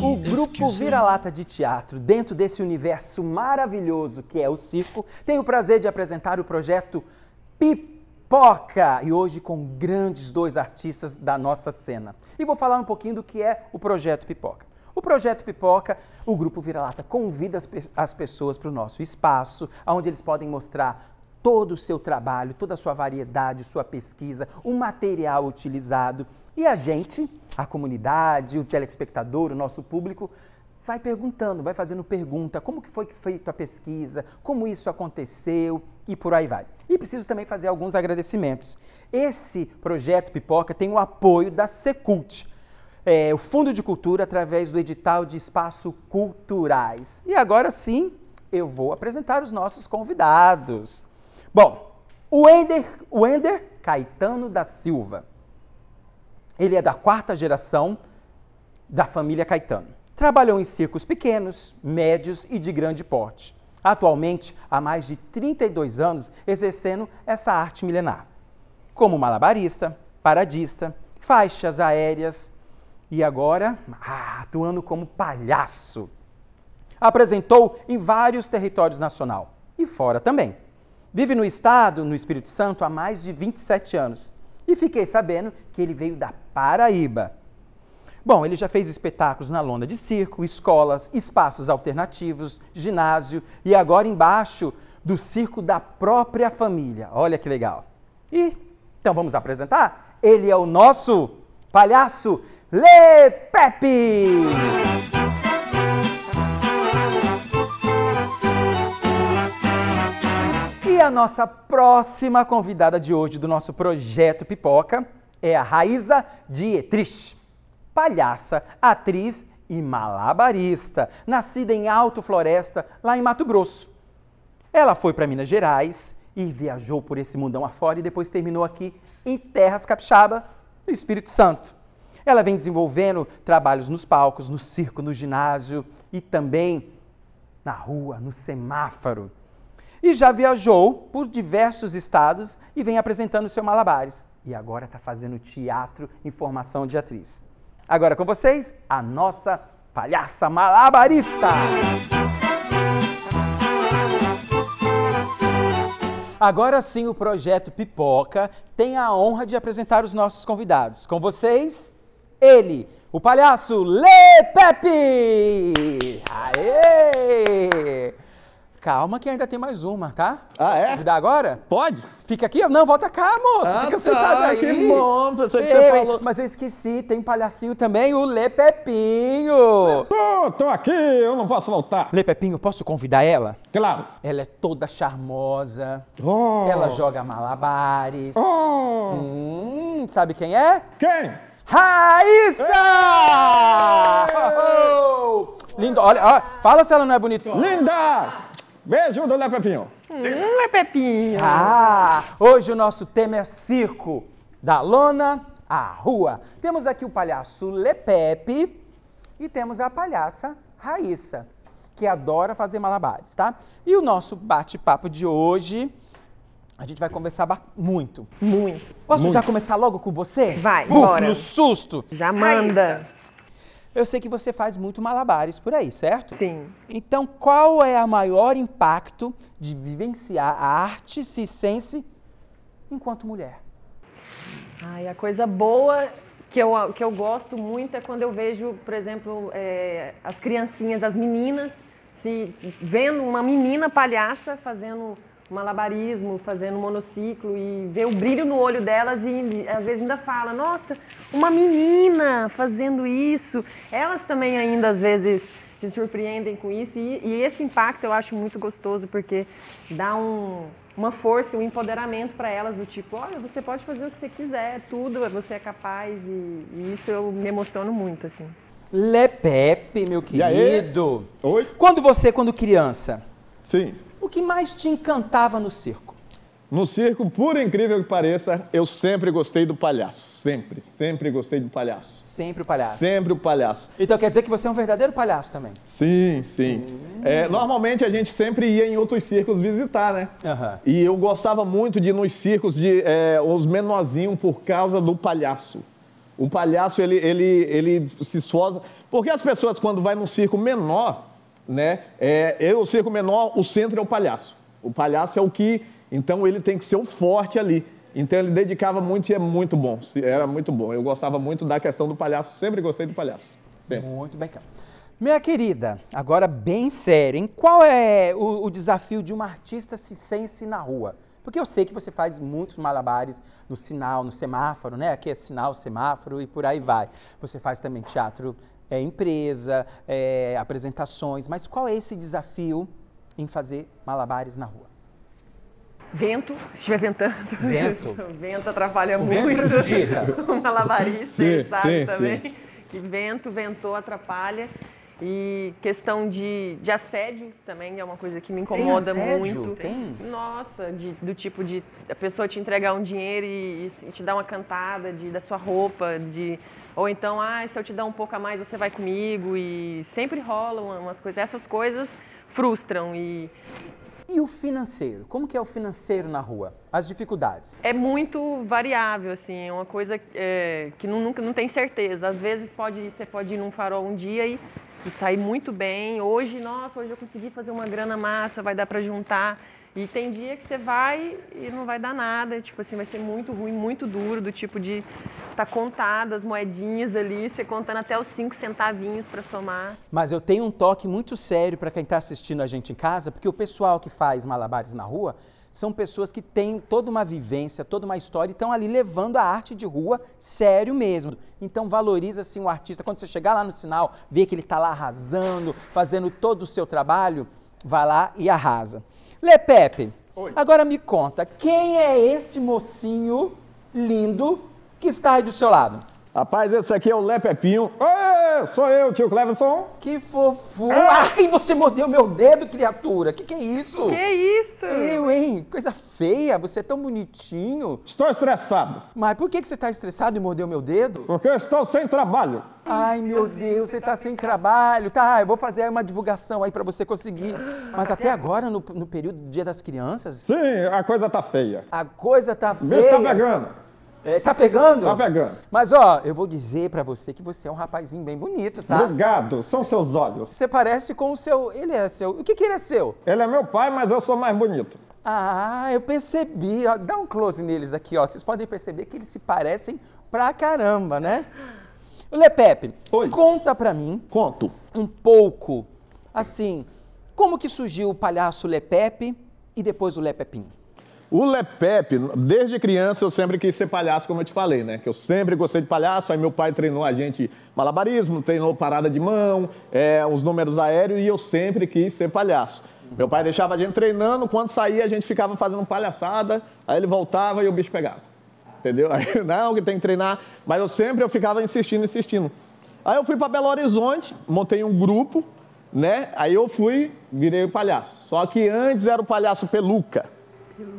O grupo Vira-Lata de Teatro, dentro desse universo maravilhoso que é o circo, tem o prazer de apresentar o projeto Pipoca e hoje com grandes dois artistas da nossa cena. E vou falar um pouquinho do que é o projeto Pipoca. O projeto Pipoca, o grupo Vira-Lata convida as, pe as pessoas para o nosso espaço, onde eles podem mostrar todo o seu trabalho, toda a sua variedade, sua pesquisa, o material utilizado. E a gente, a comunidade, o telespectador, o nosso público, vai perguntando, vai fazendo pergunta, como que foi feita a pesquisa, como isso aconteceu e por aí vai. E preciso também fazer alguns agradecimentos. Esse projeto Pipoca tem o apoio da Secult, é, o Fundo de Cultura, através do edital de Espaço Culturais. E agora sim, eu vou apresentar os nossos convidados. Bom, o Ender, o Ender Caetano da Silva. Ele é da quarta geração da família Caetano. Trabalhou em circos pequenos, médios e de grande porte. Atualmente, há mais de 32 anos exercendo essa arte milenar. Como malabarista, paradista, faixas aéreas e agora ah, atuando como palhaço. Apresentou em vários territórios nacional e fora também. Vive no estado, no Espírito Santo, há mais de 27 anos. E fiquei sabendo que ele veio da Paraíba. Bom, ele já fez espetáculos na lona de circo, escolas, espaços alternativos, ginásio e agora embaixo do circo da própria família. Olha que legal. E então vamos apresentar? Ele é o nosso palhaço Le Pepe! A nossa próxima convidada de hoje do nosso projeto Pipoca é a Raíza Dietrich, palhaça, atriz e malabarista, nascida em Alto Floresta, lá em Mato Grosso. Ela foi para Minas Gerais e viajou por esse mundão afora e depois terminou aqui em Terras Capixaba, no Espírito Santo. Ela vem desenvolvendo trabalhos nos palcos, no circo, no ginásio e também na rua, no semáforo e já viajou por diversos estados e vem apresentando seu malabares. E agora está fazendo teatro em formação de atriz. Agora com vocês, a nossa palhaça malabarista! Agora sim, o projeto Pipoca tem a honra de apresentar os nossos convidados. Com vocês, ele, o palhaço Le Pepe! Aê! Calma que ainda tem mais uma, tá? Ah, é? Convidar agora? Pode. Fica aqui? Não, volta cá, moço. Ah, Fica tá, sentado aí. que bom. Pensei que você falou. Mas eu esqueci, tem um palhacinho também, o Lê Pepinho. Tô, tô aqui, eu não posso voltar. Lê Pepinho, posso convidar ela? Claro. Ela é toda charmosa. Oh. Ela joga malabares. Oh. Hum, sabe quem é? Quem? Raíssa! Oh, Lindo, olha, olha, fala se ela não é bonitona. Linda! Beijo do Lé Pepinho. Hum, é Pepinho. Ah, hoje o nosso tema é circo, da lona à rua. Temos aqui o palhaço Lepepe e temos a palhaça Raíssa, que adora fazer malabares, tá? E o nosso bate-papo de hoje, a gente vai conversar muito. Muito. Posso Muito. já começar logo com você? Vai, Buf, bora. no susto. Já manda. Eu sei que você faz muito malabares por aí, certo? Sim. Então, qual é o maior impacto de vivenciar a arte circense enquanto mulher? Ai, a coisa boa que eu, que eu gosto muito é quando eu vejo, por exemplo, é, as criancinhas, as meninas, se vendo uma menina palhaça fazendo malabarismo, fazendo monociclo e ver o brilho no olho delas e às vezes ainda fala, nossa, uma menina fazendo isso. Elas também ainda às vezes se surpreendem com isso e, e esse impacto eu acho muito gostoso porque dá um, uma força, um empoderamento para elas do tipo, olha, você pode fazer o que você quiser, tudo, você é capaz e, e isso eu me emociono muito assim. Lepepe, meu E aí? querido. Oi? Quando você, quando criança, Sim. O que mais te encantava no circo? No circo, por incrível que pareça, eu sempre gostei do palhaço. Sempre, sempre gostei do palhaço. Sempre o palhaço. Sempre o palhaço. Então quer dizer que você é um verdadeiro palhaço também? Sim, sim. É, normalmente a gente sempre ia em outros circos visitar, né? Aham. E eu gostava muito de ir nos circos de é, os menorzinhos por causa do palhaço. O palhaço, ele, ele, ele se esforça. Porque as pessoas, quando vai num circo menor, né? É, eu, o circo menor, o centro é o palhaço. O palhaço é o que, então ele tem que ser o forte ali. Então ele dedicava muito e é muito bom. Era muito bom. Eu gostava muito da questão do palhaço, sempre gostei do palhaço. Sempre. Muito bem. Minha querida, agora bem sério, em qual é o, o desafio de uma artista sense na rua? Porque eu sei que você faz muitos malabares no sinal, no semáforo, né? Aqui é sinal, semáforo e por aí vai. Você faz também teatro é, empresa, é, apresentações, mas qual é esse desafio em fazer malabares na rua? Vento, se estiver ventando. Vento. vento atrapalha o muito. Vento o malabarista, sim, sabe sim, também. Sim. Que vento, ventou, atrapalha. E questão de, de assédio também é uma coisa que me incomoda Tem muito. Tem? Nossa, de, do tipo de a pessoa te entregar um dinheiro e, e, te dar uma cantada de, da sua roupa, de ou então, ah, se eu te dar um pouco a mais, você vai comigo. E sempre rolam umas coisas. Essas coisas frustram e e o financeiro? Como que é o financeiro na rua? As dificuldades? É muito variável, assim, é uma coisa é, que não, nunca, não tem certeza. Às vezes pode, você pode ir num farol um dia e e sair muito bem. Hoje, nossa, hoje eu consegui fazer uma grana massa, vai dar para juntar. E tem dia que você vai e não vai dar nada, tipo assim, vai ser muito ruim, muito duro, do tipo de tá contado as moedinhas ali, você contando até os cinco centavinhos para somar. Mas eu tenho um toque muito sério para quem está assistindo a gente em casa, porque o pessoal que faz malabares na rua são pessoas que têm toda uma vivência, toda uma história e estão ali levando a arte de rua sério mesmo. Então valoriza assim o artista. Quando você chegar lá no sinal, vê que ele está lá arrasando, fazendo todo o seu trabalho, vai lá e arrasa. Lê Pepe, Oi. agora me conta, quem é esse mocinho lindo que está aí do seu lado? Rapaz, esse aqui é o Lé Pepinho. Oi, sou eu, tio Cleverson. Que fofura. Ah. Ai, você mordeu meu dedo, criatura. Que que é isso? Que isso? Eu, hein? Coisa feia. Você é tão bonitinho. Estou estressado. Mas por que, que você está estressado e mordeu meu dedo? Porque eu estou sem trabalho. Ai, meu Deus, você está sem trabalho. Tá, eu vou fazer uma divulgação aí para você conseguir. Mas até agora, no, no período do Dia das Crianças... Sim, a coisa tá feia. A coisa tá feia. Vê se tá pegando. É, tá pegando? Tá pegando. Mas ó, eu vou dizer para você que você é um rapazinho bem bonito, tá? Obrigado, são seus olhos. Você parece com o seu. Ele é seu. O que, que ele é seu? Ele é meu pai, mas eu sou mais bonito. Ah, eu percebi. Ó, dá um close neles aqui, ó. Vocês podem perceber que eles se parecem pra caramba, né? Lepepe, Oi. conta pra mim. Conto. Um pouco, assim, como que surgiu o palhaço Lepepe e depois o Lepepinho? O Lepep, desde criança eu sempre quis ser palhaço, como eu te falei, né? Que eu sempre gostei de palhaço, aí meu pai treinou a gente malabarismo, treinou parada de mão, é, os números aéreos e eu sempre quis ser palhaço. Meu pai deixava a gente treinando, quando saía a gente ficava fazendo palhaçada, aí ele voltava e o bicho pegava. Entendeu? Aí, não, que tem que treinar, mas eu sempre eu ficava insistindo, insistindo. Aí eu fui para Belo Horizonte, montei um grupo, né? Aí eu fui, virei palhaço. Só que antes era o palhaço peluca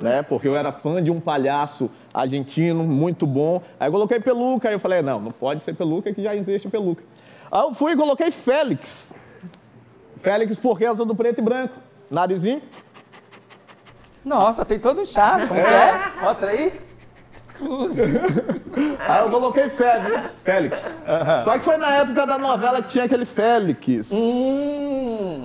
né? Porque eu era fã de um palhaço argentino muito bom. Aí eu coloquei peluca, aí eu falei, não, não pode ser peluca que já existe peluca. Aí eu fui e coloquei Félix. Félix por causa do preto e branco. Narizinho. Nossa, tem todo um charme, como é. é? Mostra aí. Cruz. Aí eu coloquei Félix. Félix. Uhum. Só que foi na época da novela que tinha aquele Félix. Hum.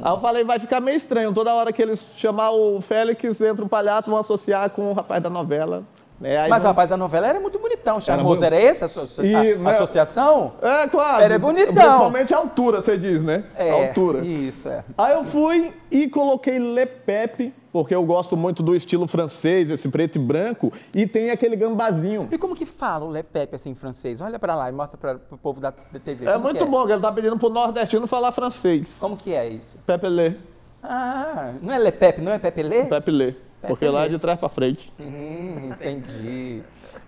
Aí eu falei, vai ficar meio estranho. Toda hora que eles chamar o Félix, entra o palhaço, vão associar com o rapaz da novela. É, Mas não... o rapaz da novela era muito bonitão, charmoso. Era, era esse a, a, e, a né, associação? É, claro. Era bonitão. Principalmente a altura, você diz, né? É, a altura. Isso, é. Aí eu fui e coloquei Le Pepe, porque eu gosto muito do estilo francês, esse preto e branco, e tem aquele gambazinho. E como que fala o Le Pepe assim em francês? Olha para lá e mostra para o povo da, TV. É muito é? bom, ele tá pedindo pro nordestino falar francês. Como que é isso? Pepe Le. Ah, não é Le Pepe, não é Pepe Le? Pepe Le. Porque lá é de trás para frente. Hum, entendi.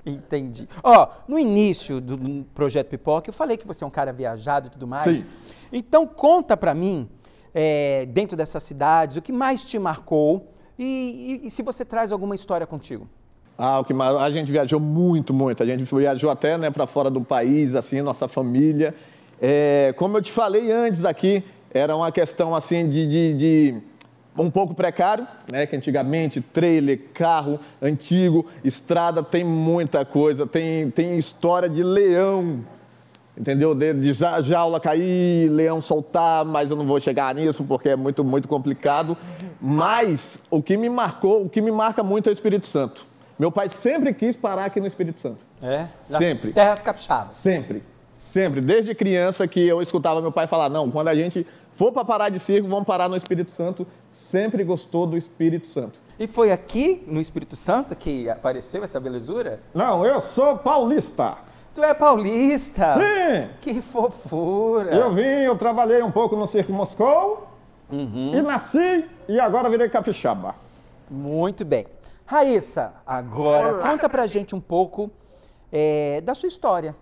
Entendi. Ó, no início do projeto Pipoca, eu falei que você é um cara viajado e tudo mais. Sim. Então conta para mim, é, dentro dessas cidades, o que mais te marcou e, e, e se você traz alguma história contigo. Ah, o que a gente viajou muito, muito. A gente viajou até né, para fora do país, assim, nossa família. É, como eu te falei antes aqui, era uma questão assim de, de, de um pouco precário, né? Que antigamente trailer, carro antigo, estrada tem muita coisa, tem, tem história de leão, entendeu? De, de jaula cair, leão soltar, mas eu não vou chegar nisso porque é muito, muito complicado. Mas o que me marcou, o que me marca muito é o Espírito Santo. Meu pai sempre quis parar aqui no Espírito Santo. É? Sempre. Terras capixabas. Sempre. Sempre. Desde criança que eu escutava meu pai falar, não, quando a gente for para parar de circo, vamos parar no Espírito Santo. Sempre gostou do Espírito Santo. E foi aqui, no Espírito Santo, que apareceu essa belezura? Não, eu sou paulista. Tu é paulista? Sim! Que fofura! Eu vim, eu trabalhei um pouco no Circo Moscou Uhum. e nasci e agora virei capixaba. Muito bem. Raíssa, agora Olá. conta pra gente um pouco é, da sua história.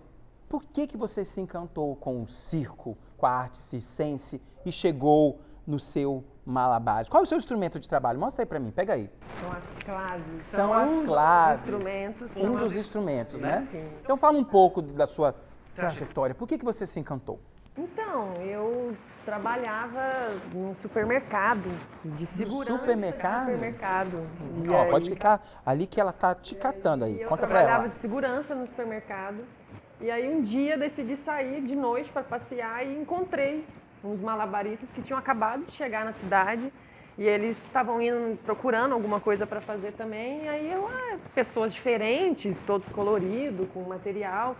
Por que, que você se encantou com o circo, com a arte circense e chegou no seu malabares? Qual é o seu instrumento de trabalho? Mostra aí pra mim, pega aí. São as claves. São as um dos claves. instrumentos. Um são dos as- instrumentos, né? Sim. Então fala um pouco da sua trajetória. Por que, que você se encantou? Então, eu trabalhava num supermercado de segurança. supermercado? de supermercado. E Ó, aí- pode ficar ali que ela tá te catando aí. Eu Conta pra trabalhava ela. de segurança no supermercado. E aí um dia decidi sair de noite para passear e encontrei uns malabaristas que tinham acabado de chegar na cidade. E eles estavam indo procurando alguma coisa para fazer também. E aí eu, ah, pessoas diferentes, todo colorido, com material.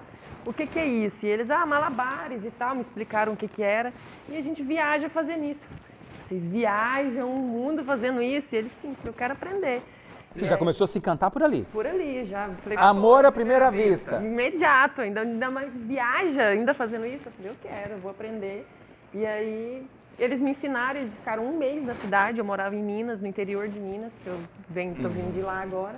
O que, que é isso? E eles, ah, malabares e tal, me explicaram o que, que era. E a gente viaja fazendo isso. Vocês viajam o mundo fazendo isso? E eles, sim, eu quero aprender. Você E já começou a se encantar por ali. por ali já. Falei, Amor à primeira vista. Imediato, ainda, ainda mais viaja, ainda fazendo isso. Eu falei, eu quero, eu vou aprender. E aí eles me ensinaram, eles ficaram um mês na cidade, eu morava em Minas, no interior de Minas, que eu venho, tô vindo de lá agora.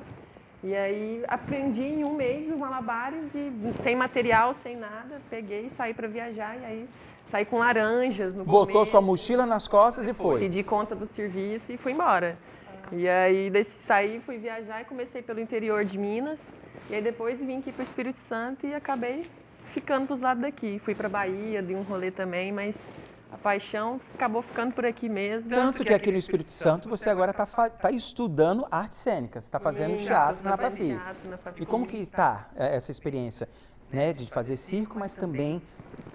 E aí aprendi em um mês os malabares e sem material, sem nada, peguei e saí para viajar e aí saí com laranjas no Botou começo. sua mochila nas costas e foi. Pedi conta do serviço e fui embora. E aí desse, saí, fui viajar e comecei pelo interior de Minas. E aí depois vim aqui para o Espírito Santo e acabei ficando para os lados daqui. Fui para Bahia, dei um rolê também, mas a paixão acabou ficando por aqui mesmo. Tanto que aqui no Espírito Santo você agora está estudando artes cênicas, está fazendo Sim, teatro na fazendo Fafi. teatro na Fafi. E como que tá é, essa experiência, né, de fazer circo, mas também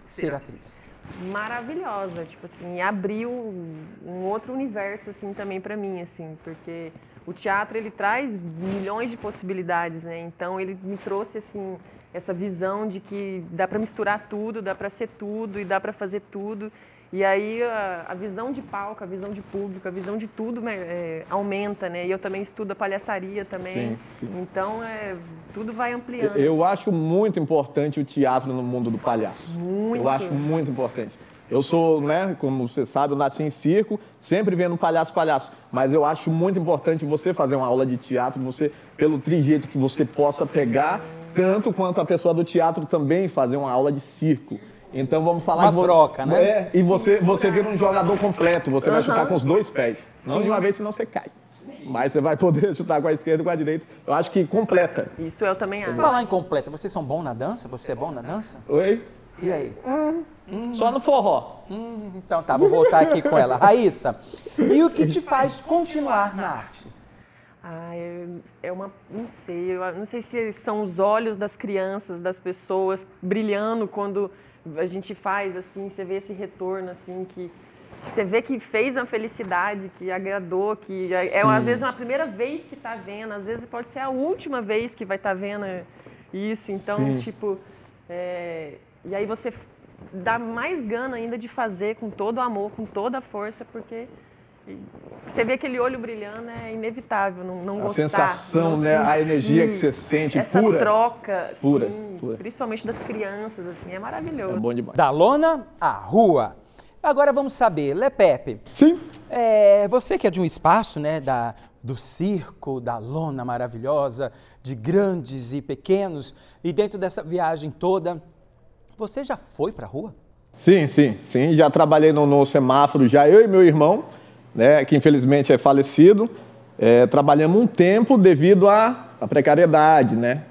ser atriz? maravilhosa, tipo assim, abriu um outro universo assim também para mim, assim, porque o teatro ele traz milhões de possibilidades, né? Então ele me trouxe assim essa visão de que dá para misturar tudo, dá para ser tudo e dá para fazer tudo. E aí a, a visão de palco, a visão de público, a visão de tudo é, aumenta, né? E eu também estudo a palhaçaria também. Sim, sim. Então é, tudo vai ampliando. Eu acho muito importante o teatro no mundo do palhaço. Muito. Eu acho muito importante. Eu sou, né, como você sabe, eu nasci em circo, sempre vendo palhaço, palhaço. Mas eu acho muito importante você fazer uma aula de teatro, você, pelo trijeito que você possa pegar, tanto quanto a pessoa do teatro também fazer uma aula de circo. Então vamos falar Uma que vo- troca, né? É, e você, você vira um jogador completo, você vai chutar com os dois pés. Não de uma vez, senão você cai. Mas você vai poder chutar com a esquerda e com a direita. Eu acho que completa. Isso eu também acho. Falar em completa, vocês são bons na dança? Você é bom na dança? Oi? E aí? Só no forró. Hum, então tá, vou voltar aqui com ela. Raíssa, e o que te faz continuar na arte? Ah, é, é uma. Não sei, eu não sei se são os olhos das crianças, das pessoas brilhando quando a gente faz assim, você vê esse retorno assim, que você vê que fez uma felicidade, que agradou, que é, é, Sim. às vezes uma primeira vez que está vendo, às vezes pode ser a última vez que vai estar vendo isso. Então, Sim. tipo, é, e aí você dá mais gana ainda de fazer com todo o amor, com toda a força, porque você vê aquele olho brilhando, é inevitável não, não A gostar. sensação, não né? A energia que você sente, essa pura. troca, Pura, sim, pura. principalmente das crianças, assim, é maravilhoso. É bom demais. Da lona à rua. Agora vamos saber, Lepepe, Sim. é, você que é de um espaço, né, da, do circo, da lona maravilhosa, de grandes e pequenos, e dentro dessa viagem toda, você já foi pra rua? Sim, sim, sim. Já trabalhei no, no semáforo, já eu e meu irmão, né, que infelizmente é falecido. É, trabalhamos um tempo devido à, à precariedade, né?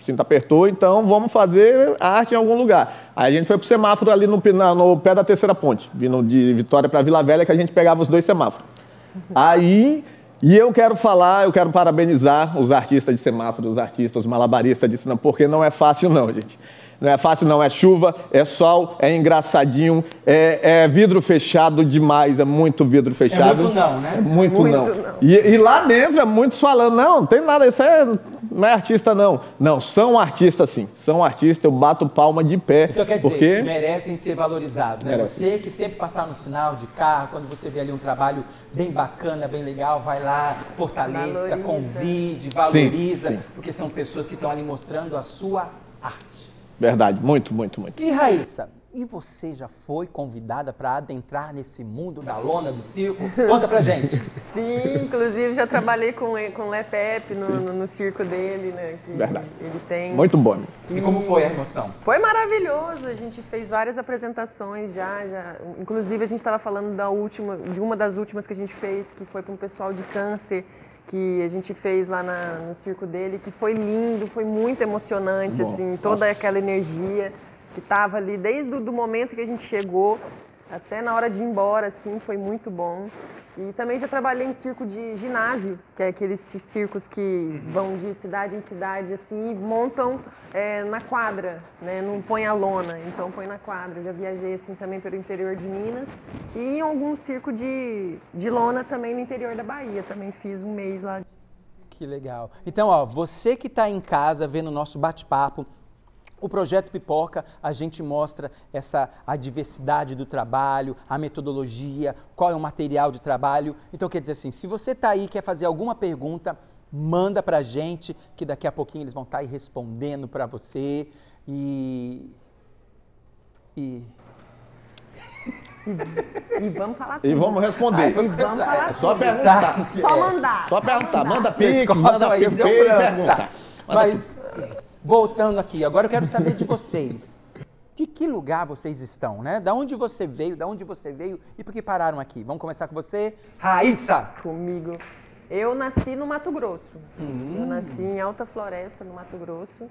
O cinto apertou, então vamos fazer arte em algum lugar. Aí a gente foi pro semáforo ali no, na- no pé da terceira ponte, vindo de Vitória para Vila Velha, que a gente pegava os dois semáforos. Aí, e eu quero falar, eu quero parabenizar os artistas de semáforo, os artistas, os malabaristas de cinema, porque não é fácil não, gente. Não é fácil, não. É chuva, é sol, é engraçadinho, é, é vidro fechado demais, é muito vidro fechado. É muito não, né? É muito, Muito não. não. E, e lá dentro é muitos falando, não, não tem nada, isso é, não é artista, não. Não, são artistas sim. São artistas, eu bato palma de pé. Então quer dizer, porque... merecem ser valorizados, né? Merece. Você que sempre passar no sinal de carro, quando você vê ali um trabalho bem bacana, bem legal, vai lá, fortaleça, Valoriza. convide, valoriza, sim. porque são pessoas que estão ali mostrando a sua arte. Verdade, muito, muito, muito. E Raíssa, e você já foi convidada para adentrar nesse mundo da lona do circo? Conta pra gente. Sim, inclusive já trabalhei com, com o Lepep no, no, no circo dele, né? Que Verdade. Ele tem. Muito bom. E como foi a emoção? Foi maravilhoso, a gente fez várias apresentações já, já. Inclusive a gente estava falando da última, de uma das últimas que a gente fez, que foi para um pessoal de câncer, que a gente fez lá na- no circo dele, que foi lindo, foi muito emocionante, Bom, assim, toda nossa. aquela energia que estava ali desde o momento que a gente chegou até na hora de ir embora, assim, foi muito bom. E também já trabalhei em circo de ginásio, que é aqueles ci- circos que vão de cidade em cidade, assim, e montam é, na quadra, né? Não põe a lona, então põe na quadra. Já viajei, assim, também pelo interior de Minas. E em algum circo de, de lona também no interior da Bahia. Também fiz um mês lá. Que legal. Então, ó, você que está em casa vendo o nosso bate-papo, o projeto Pipoca, a gente mostra essa a diversidade do trabalho, a metodologia, qual é o material de trabalho. Então, quer dizer assim, se você está aí e quer fazer alguma pergunta, manda pra gente, que daqui a pouquinho eles vão estar aí respondendo para você. E. E. E vamos falar tudo. E vamos responder. E vamos falar É só tudo. perguntar. Só mandar. Só perguntar. Manda pix, manda branco. pergunta. Manda Mas, voltando aqui, agora eu quero saber de vocês. De que lugar vocês estão, né? Da onde você veio, da onde você veio e por que pararam aqui? Vamos começar com você, Raíssa. comigo. Eu nasci no Mato Grosso. Hum. Eu nasci em Alta Floresta, no Mato Grosso.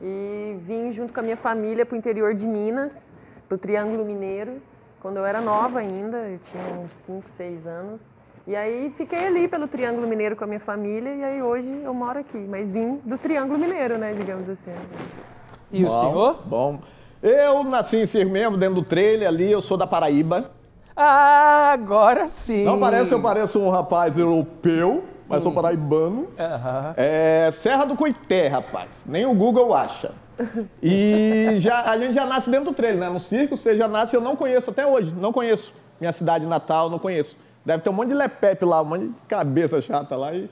E vim junto com a minha família para o interior de Minas, para o Triângulo Mineiro, quando eu era nova ainda, eu tinha uns 5, 6 anos. E aí fiquei ali pelo Triângulo Mineiro com a minha família e aí hoje eu moro aqui. Mas vim do Triângulo Mineiro, né, digamos assim. E o Bom, senhor? Bom. Eu nasci em circo mesmo, dentro do trailer ali, eu sou da Paraíba. Ah, agora sim. Não parece, eu pareço um rapaz europeu, mas sou paraibano. Aham. É Serra do Coité, rapaz. Nem o Google acha. E já, a gente já nasce dentro do trailer, né? No circo você já nasce, eu não conheço até hoje, não conheço. Minha cidade natal, não conheço. Deve ter um monte de lepepe lá, um monte de cabeça chata lá e.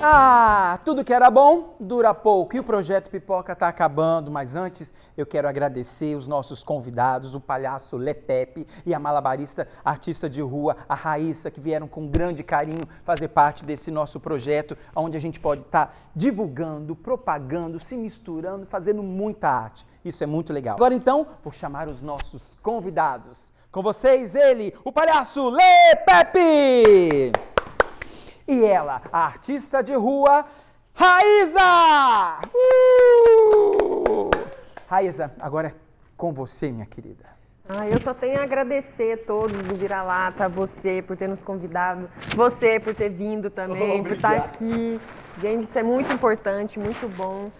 Ah, tudo que era bom dura pouco e o projeto Pipoca está acabando, mas antes eu quero agradecer os nossos convidados, o palhaço Lepepe e a malabarista artista de rua, a Raíssa, que vieram com grande carinho fazer parte desse nosso projeto, onde a gente pode estar divulgando, propagando, se misturando, fazendo muita arte. Isso é muito legal. Agora então, vou chamar os nossos convidados. Com vocês, ele, o palhaço Lepepe! E ela, a artista de rua, Raíza! Uh! Raíza, agora é com você, minha querida. Ah, eu só tenho a agradecer a todos do Vira-Lata, você por ter nos convidado, você por ter vindo também, por estar aqui. Gente, isso é muito importante, muito bom.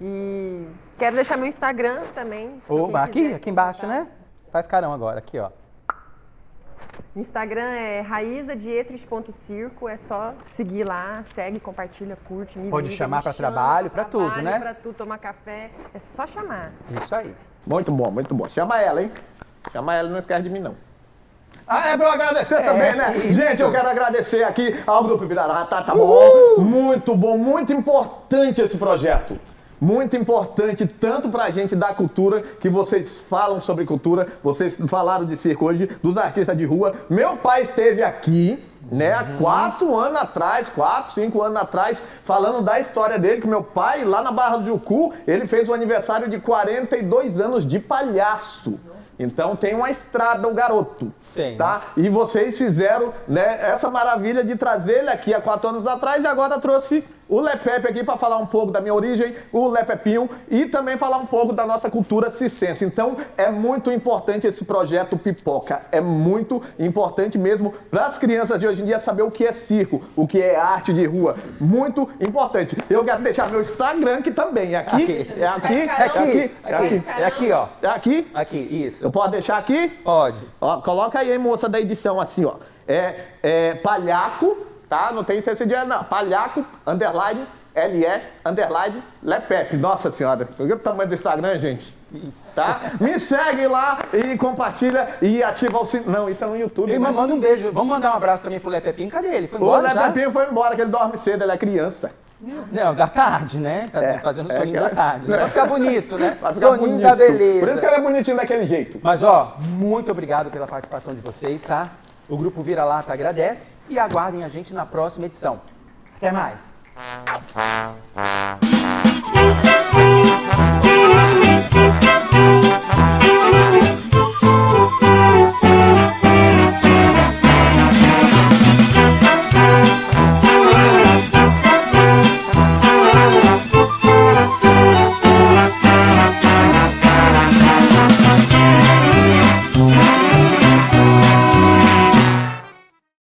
E quero deixar meu Instagram também. Oba, aqui, quiser aqui embaixo, né? Faz carão agora, aqui, ó. Instagram é raizadietres.circo, é só seguir lá, segue, compartilha, curte, me Pode liga, chamar chama trabalho, pra pra tudo, né? Pra tudo, tomar café, é só chamar. Isso aí. Muito bom, muito bom. Chama ela, hein? Chama ela, não esquece de mim, não. Ah, é pra eu agradecer também, né? isso. Gente, eu quero agradecer aqui ao Grupo Virarata, tá bom? Muito bom, muito importante esse projeto. Muito importante, tanto pra gente da cultura, que vocês falam sobre cultura, vocês falaram de circo hoje, dos artistas de rua. Meu pai esteve aqui, né, há quatro anos atrás, quatro, cinco anos atrás, falando da história dele, que meu pai, lá na Barra do Jucu, ele fez o aniversário de 42 anos de palhaço. Então tem uma estrada o garoto. Tem. Tá? E vocês fizeram né, essa maravilha de trazer ele aqui há quatro anos atrás e agora trouxe o Lepep aqui para falar um pouco da minha origem, o Lepepinho e também falar um pouco da nossa cultura circense. Então é muito importante esse projeto Pipoca, é muito importante mesmo para as crianças de hoje em dia saber o que é circo, o que é arte de rua, muito importante. Eu quero deixar meu Instagram aqui também, é aqui, Aqui. é aqui, É aqui, aqui, é aqui, É aqui, ó. é aqui. Aqui, isso. Eu posso deixar aqui? Pode. Ó, coloca aí, moça da edição, assim, ó. É, é palhaco, tá? Não tem esse dia, não. Palhaco, underline, LE, underline, Lepep. Nossa senhora, olha o tamanho do Instagram, gente. Isso. Tá? Me segue lá e compartilha e ativa o sininho. Não, isso é no YouTube. E né? manda um beijo. Vamos mandar um abraço também pro Lepepinho. Cadê ele? Foi O embora já? Lepepinho foi embora, que ele dorme cedo, ele é criança. Não, da tarde, né? Tá É, fazendo é soninho que- da tarde. Pra ficar bonito, né? Ficar soninho bonito. da beleza. Por isso que ele é bonitinho daquele jeito. Mas ó, muito obrigado pela participação de vocês, tá? O grupo Vira Lata agradece e aguardem a gente na próxima edição. Até mais.